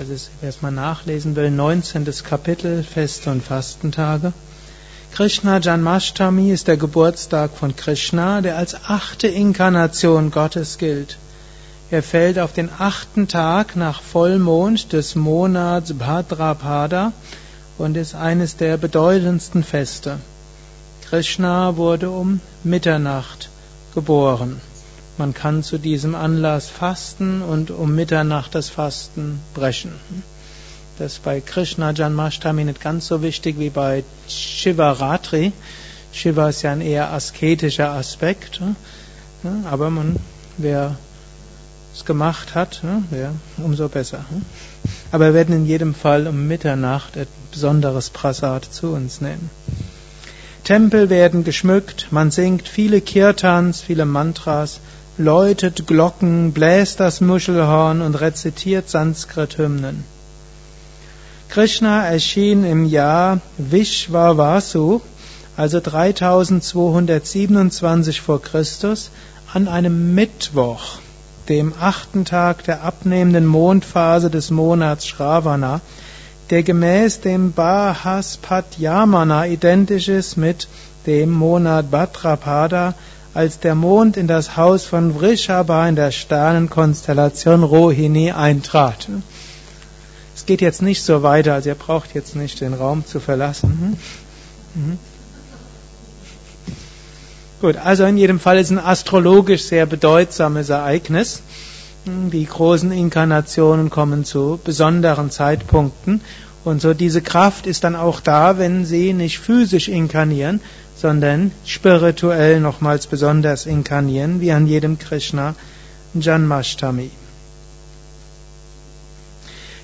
Das ist, wer es mal nachlesen will, 19. Kapitel, Feste und Fastentage. Krishna Janmashtami ist der Geburtstag von Krishna, der als achte Inkarnation Gottes gilt. Er fällt auf den achten Tag nach Vollmond des Monats Bhadrapada und ist eines der bedeutendsten Feste. Krishna wurde um Mitternacht geboren. Man kann zu diesem Anlass fasten und um Mitternacht das Fasten brechen. Das ist bei Krishna Janmashtami nicht ganz so wichtig wie bei Shivaratri. Shiva ist ja ein eher asketischer Aspekt, aber man, wer es gemacht hat, ja, umso besser. Aber wir werden in jedem Fall um Mitternacht ein besonderes Prasad zu uns nehmen. Tempel werden geschmückt, man singt viele Kirtans, viele Mantras, läutet Glocken, bläst das Muschelhorn und rezitiert Sanskrit-Hymnen. Krishna erschien im Jahr Vishwavasu, also 3227 vor Christus, an einem Mittwoch dem achten Tag der abnehmenden Mondphase des Monats Shravana, der gemäß dem Bahaspatyamana identisch ist mit dem Monat Bhadrapada, als der Mond in das Haus von Vrishabha in der Sternenkonstellation Rohini eintrat. Es geht jetzt nicht so weiter, also ihr braucht jetzt nicht den Raum zu verlassen. Mhm. mhm. Gut, also in jedem Fall ist ein astrologisch sehr bedeutsames Ereignis. Die großen Inkarnationen kommen zu besonderen Zeitpunkten. Und so diese Kraft ist dann auch da, wenn sie nicht physisch inkarnieren, sondern spirituell nochmals besonders inkarnieren, wie an jedem Krishna Janmashtami.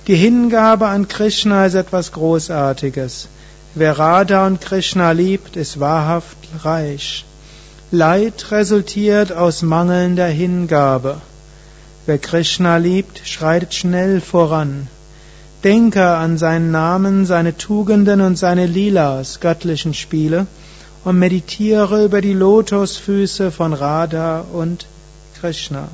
Die Hingabe an Krishna ist etwas Großartiges. Wer Radha und Krishna liebt, ist wahrhaft reich. Leid resultiert aus mangelnder Hingabe. Wer Krishna liebt, schreitet schnell voran. Denke an seinen Namen, seine Tugenden und seine Lilas, göttlichen Spiele, und meditiere über die Lotusfüße von Radha und Krishna.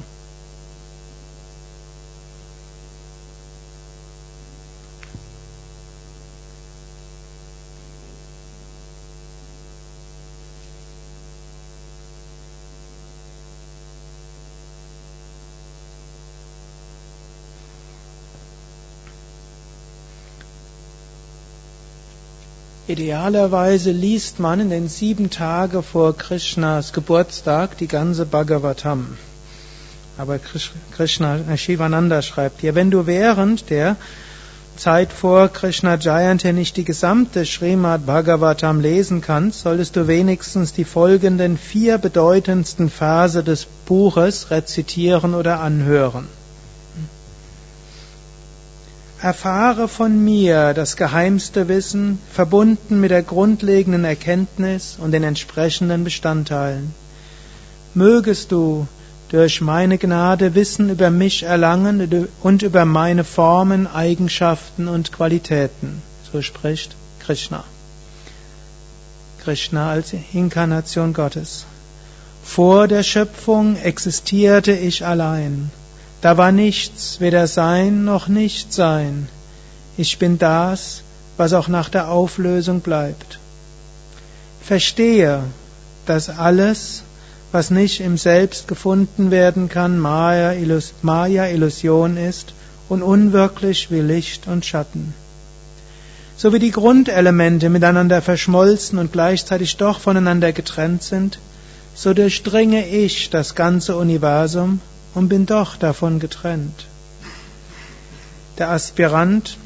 Idealerweise liest man in den sieben Tagen vor Krishnas Geburtstag die ganze Bhagavatam. Aber Krishna, äh, Shivananda schreibt hier, wenn du während der Zeit vor Krishna Jayanti nicht die gesamte Srimad Bhagavatam lesen kannst, solltest du wenigstens die folgenden vier bedeutendsten Verse des Buches rezitieren oder anhören. Erfahre von mir das geheimste Wissen, verbunden mit der grundlegenden Erkenntnis und den entsprechenden Bestandteilen. Mögest du durch meine Gnade Wissen über mich erlangen und über meine Formen, Eigenschaften und Qualitäten. So spricht Krishna. Krishna als Inkarnation Gottes. Vor der Schöpfung existierte ich allein. Da war nichts, weder Sein noch Nichtsein. Ich bin das, was auch nach der Auflösung bleibt. Verstehe, dass alles, was nicht im Selbst gefunden werden kann, Maya, Illus Maya Illusion ist und unwirklich wie Licht und Schatten. So wie die Grundelemente miteinander verschmolzen und gleichzeitig doch voneinander getrennt sind, so durchdringe ich das ganze Universum und bin doch davon getrennt. Der Aspirant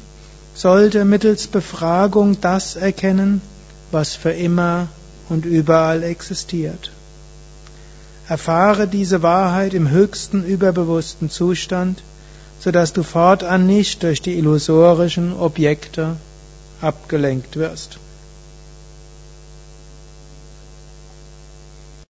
sollte mittels Befragung das erkennen, was für immer und überall existiert. Erfahre diese Wahrheit im höchsten überbewussten Zustand, sodass du fortan nicht durch die illusorischen Objekte abgelenkt wirst.